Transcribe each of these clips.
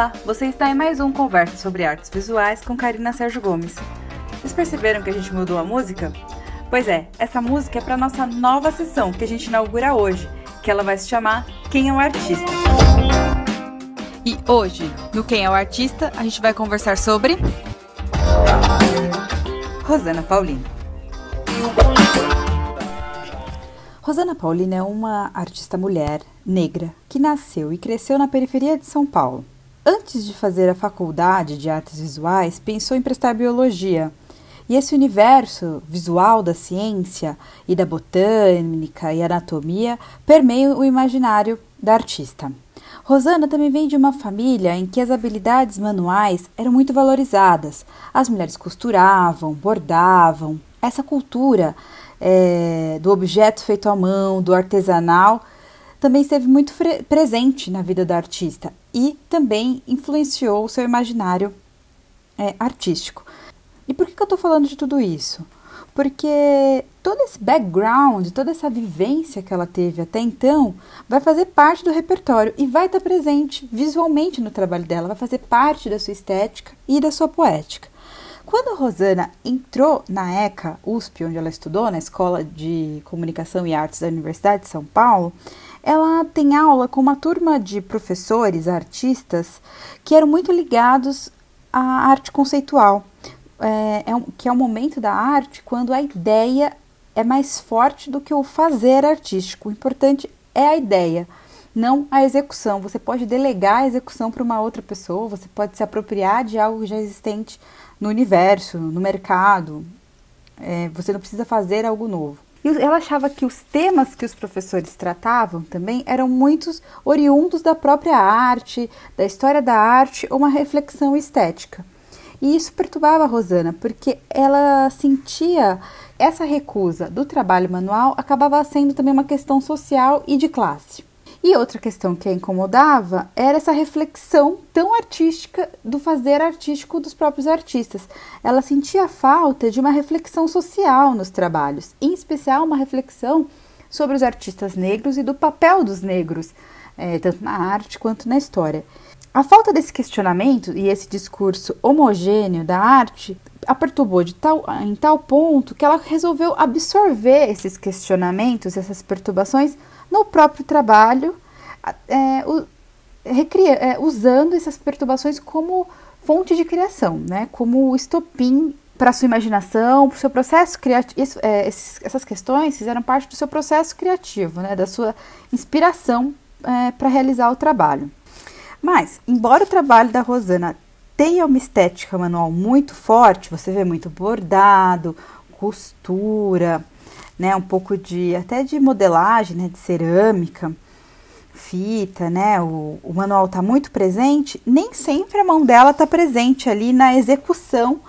Olá, você está em mais um Conversa sobre Artes Visuais com Karina Sérgio Gomes. Vocês perceberam que a gente mudou a música? Pois é, essa música é para nossa nova sessão que a gente inaugura hoje, que ela vai se chamar Quem é o Artista. E hoje, no Quem é o Artista, a gente vai conversar sobre Rosana Paulino. Rosana Paulino é uma artista mulher negra que nasceu e cresceu na periferia de São Paulo. Antes de fazer a faculdade de artes visuais, pensou em prestar biologia. E esse universo visual da ciência e da botânica e anatomia permeia o imaginário da artista. Rosana também vem de uma família em que as habilidades manuais eram muito valorizadas. As mulheres costuravam, bordavam. Essa cultura é, do objeto feito à mão, do artesanal, também esteve muito presente na vida da artista e também influenciou o seu imaginário é, artístico. E por que, que eu estou falando de tudo isso? Porque todo esse background, toda essa vivência que ela teve até então, vai fazer parte do repertório e vai estar presente visualmente no trabalho dela, vai fazer parte da sua estética e da sua poética. Quando Rosana entrou na ECA USP, onde ela estudou, na Escola de Comunicação e Artes da Universidade de São Paulo, ela tem aula com uma turma de professores, artistas, que eram muito ligados à arte conceitual, é, é um, que é o momento da arte quando a ideia é mais forte do que o fazer artístico. O importante é a ideia, não a execução. Você pode delegar a execução para uma outra pessoa, você pode se apropriar de algo já existente no universo, no mercado. É, você não precisa fazer algo novo. E ela achava que os temas que os professores tratavam também eram muitos oriundos da própria arte, da história da arte ou uma reflexão estética. E isso perturbava a Rosana, porque ela sentia essa recusa do trabalho manual acabava sendo também uma questão social e de classe. E outra questão que a incomodava era essa reflexão tão artística do fazer artístico dos próprios artistas. Ela sentia falta de uma reflexão social nos trabalhos, em especial uma reflexão sobre os artistas negros e do papel dos negros, é, tanto na arte quanto na história. A falta desse questionamento e esse discurso homogêneo da arte a perturbou de tal, em tal ponto que ela resolveu absorver esses questionamentos, essas perturbações no próprio trabalho, é, o, recria, é, usando essas perturbações como fonte de criação, né? como estopim para sua imaginação, para o seu processo criativo. É, essas questões fizeram parte do seu processo criativo, né? da sua inspiração é, para realizar o trabalho. Mas, embora o trabalho da Rosana tenha uma estética manual muito forte, você vê muito bordado, costura, né, um pouco de até de modelagem, né, de cerâmica, fita, né, o, o manual está muito presente, nem sempre a mão dela está presente ali na execução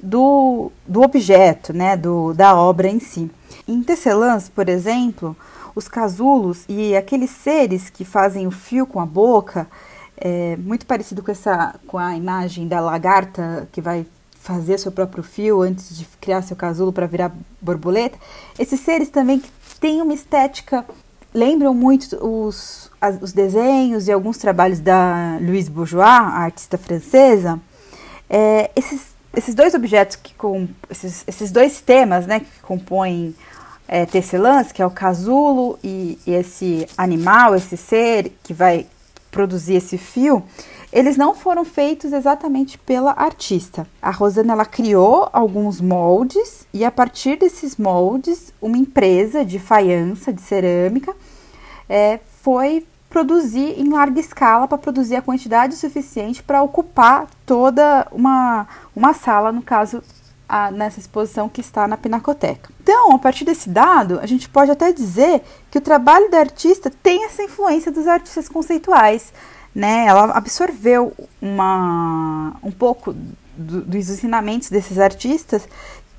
do, do objeto, né, do, da obra em si. Em tecelãs, por exemplo, os casulos e aqueles seres que fazem o fio com a boca, é muito parecido com essa com a imagem da lagarta que vai fazer seu próprio fio antes de criar seu casulo para virar borboleta. Esses seres também que têm uma estética, lembram muito os, as, os desenhos e alguns trabalhos da Louise Bourgeois, a artista francesa. É, esses, esses dois objetos, que com, esses, esses dois temas né, que compõem é, tecelãs, que é o casulo e, e esse animal, esse ser que vai produzir esse fio, eles não foram feitos exatamente pela artista. A Rosana ela criou alguns moldes e a partir desses moldes, uma empresa de faiança, de cerâmica, é, foi produzir em larga escala para produzir a quantidade suficiente para ocupar toda uma, uma sala, no caso a, nessa exposição que está na Pinacoteca. Então, a partir desse dado, a gente pode até dizer que o trabalho da artista tem essa influência dos artistas conceituais né? Ela absorveu uma, um pouco do, dos ensinamentos desses artistas,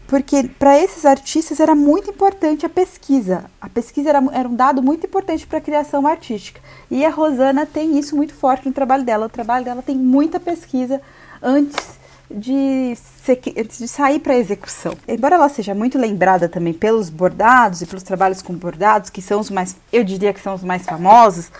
porque para esses artistas era muito importante a pesquisa. A pesquisa era, era um dado muito importante para a criação artística. E a Rosana tem isso muito forte no trabalho dela. O trabalho dela tem muita pesquisa antes de, ser, de sair para a execução. Embora ela seja muito lembrada também pelos bordados e pelos trabalhos com bordados, que são os mais, eu diria que são os mais famosos,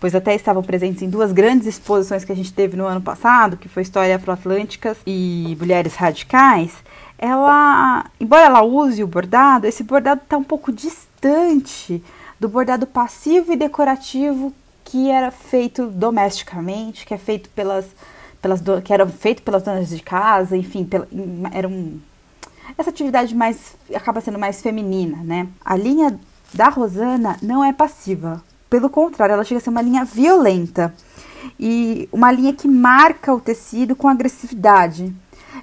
pois até estavam presentes em duas grandes exposições que a gente teve no ano passado, que foi História Afro-Atlânticas e Mulheres Radicais, ela, embora ela use o bordado, esse bordado está um pouco distante do bordado passivo e decorativo que era feito domesticamente, que é feito pelas, pelas que era feito pelas donas de casa, enfim, pela, era um essa atividade mais acaba sendo mais feminina, né? A linha da Rosana não é passiva, pelo contrário, ela chega a ser uma linha violenta e uma linha que marca o tecido com agressividade.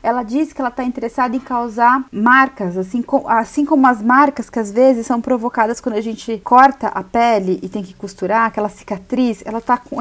Ela diz que ela está interessada em causar marcas, assim, com, assim como as marcas que às vezes são provocadas quando a gente corta a pele e tem que costurar, aquela cicatriz, ela tá com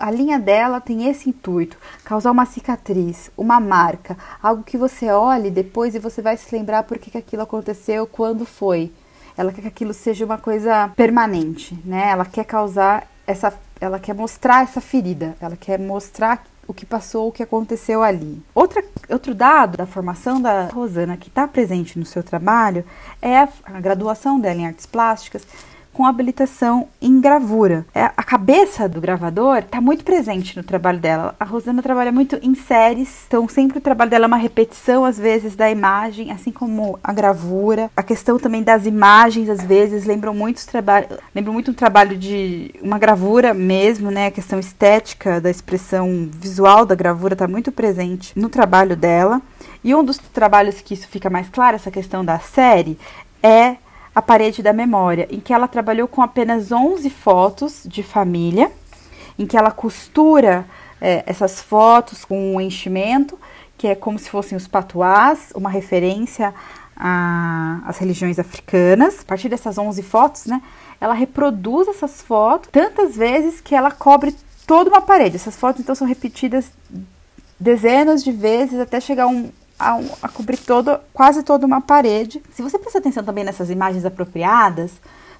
a linha dela tem esse intuito, causar uma cicatriz, uma marca, algo que você olhe depois e você vai se lembrar por que, que aquilo aconteceu, quando foi. Ela quer que aquilo seja uma coisa permanente, né? Ela quer causar essa, ela quer mostrar essa ferida, ela quer mostrar o que passou, o que aconteceu ali. Outra, outro dado da formação da Rosana que está presente no seu trabalho é a, a graduação dela em artes plásticas com habilitação em gravura. É, a cabeça do gravador está muito presente no trabalho dela. A Rosana trabalha muito em séries, então sempre o trabalho dela é uma repetição, às vezes, da imagem, assim como a gravura. A questão também das imagens, às vezes, lembram muito, lembram muito um trabalho de uma gravura mesmo, né? A questão estética da expressão visual da gravura está muito presente no trabalho dela. E um dos trabalhos que isso fica mais claro, essa questão da série, é a Parede da Memória, em que ela trabalhou com apenas 11 fotos de família, em que ela costura é, essas fotos com um enchimento, que é como se fossem os patuás, uma referência às religiões africanas. A partir dessas 11 fotos, né, ela reproduz essas fotos tantas vezes que ela cobre toda uma parede. Essas fotos, então, são repetidas dezenas de vezes até chegar um, a, a cobrir todo, quase toda uma parede. Se você prestar atenção também nessas imagens apropriadas,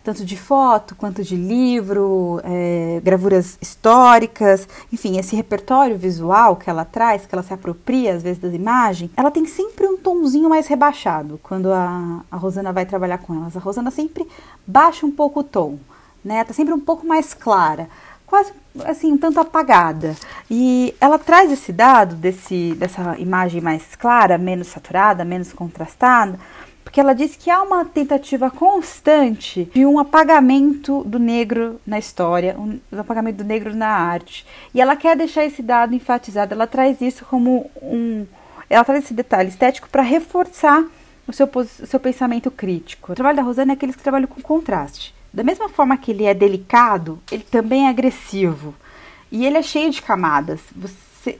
tanto de foto quanto de livro, é, gravuras históricas, enfim, esse repertório visual que ela traz, que ela se apropria às vezes das imagens, ela tem sempre um tomzinho mais rebaixado quando a, a Rosana vai trabalhar com elas. A Rosana sempre baixa um pouco o tom, né? Tá sempre um pouco mais clara quase assim um tanto apagada. E ela traz esse dado desse dessa imagem mais clara, menos saturada, menos contrastada, porque ela diz que há uma tentativa constante de um apagamento do negro na história, um apagamento do negro na arte. E ela quer deixar esse dado enfatizado. Ela traz isso como um ela traz esse detalhe estético para reforçar o seu, o seu pensamento crítico. O trabalho da Rosana é aqueles que trabalham com contraste. Da mesma forma que ele é delicado, ele também é agressivo. E ele é cheio de camadas. Você,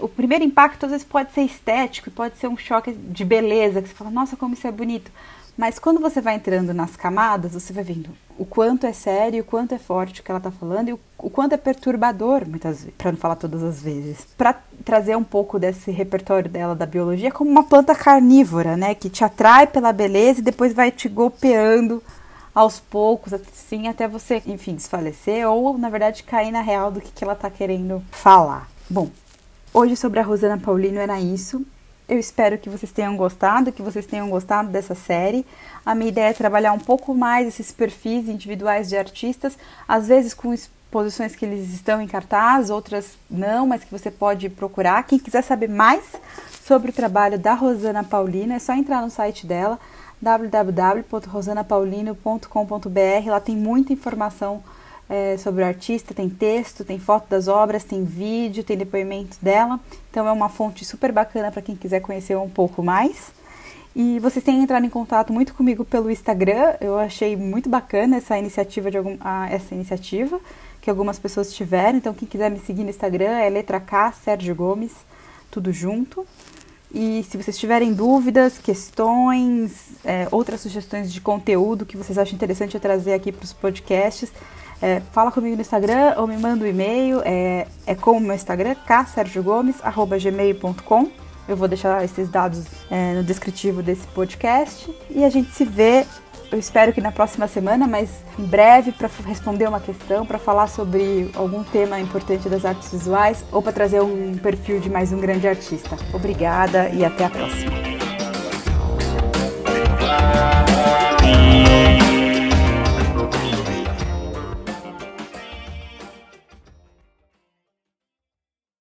o primeiro impacto às vezes pode ser estético, pode ser um choque de beleza, que você fala, nossa, como isso é bonito. Mas quando você vai entrando nas camadas, você vai vendo o quanto é sério, o quanto é forte o que ela está falando e o, o, quanto é perturbador, muitas vezes, para não falar todas as vezes. Para trazer um pouco desse repertório dela da biologia como uma planta carnívora, né, que te atrai pela beleza e depois vai te golpeando aos poucos, assim, até você, enfim, desfalecer ou, na verdade, cair na real do que, que ela tá querendo falar. Bom, hoje sobre a Rosana Paulino era isso. Eu espero que vocês tenham gostado, que vocês tenham gostado dessa série. A minha ideia é trabalhar um pouco mais esses perfis individuais de artistas, às vezes com exposições que eles estão em cartaz, outras não, mas que você pode procurar. Quem quiser saber mais sobre o trabalho da Rosana Paulino, é só entrar no site dela www.rosanapaulino.com.br. Lá tem muita informação é, sobre o artista, tem texto, tem foto das obras, tem vídeo, tem depoimento dela. Então é uma fonte super bacana para quem quiser conhecer um pouco mais. E vocês têm entrado em contato muito comigo pelo Instagram. Eu achei muito bacana essa iniciativa de algum, ah, essa iniciativa que algumas pessoas tiveram. Então quem quiser me seguir no Instagram é letra K Sérgio Gomes, tudo junto. E se vocês tiverem dúvidas, questões, é, outras sugestões de conteúdo que vocês acham interessante eu trazer aqui para os podcasts, é, fala comigo no Instagram ou me manda um e-mail. É, é com o meu Instagram, ksergiogomes.gmail.com. Eu vou deixar esses dados é, no descritivo desse podcast. E a gente se vê eu espero que na próxima semana, mas em breve, para responder uma questão, para falar sobre algum tema importante das artes visuais ou para trazer um perfil de mais um grande artista. Obrigada e até a próxima.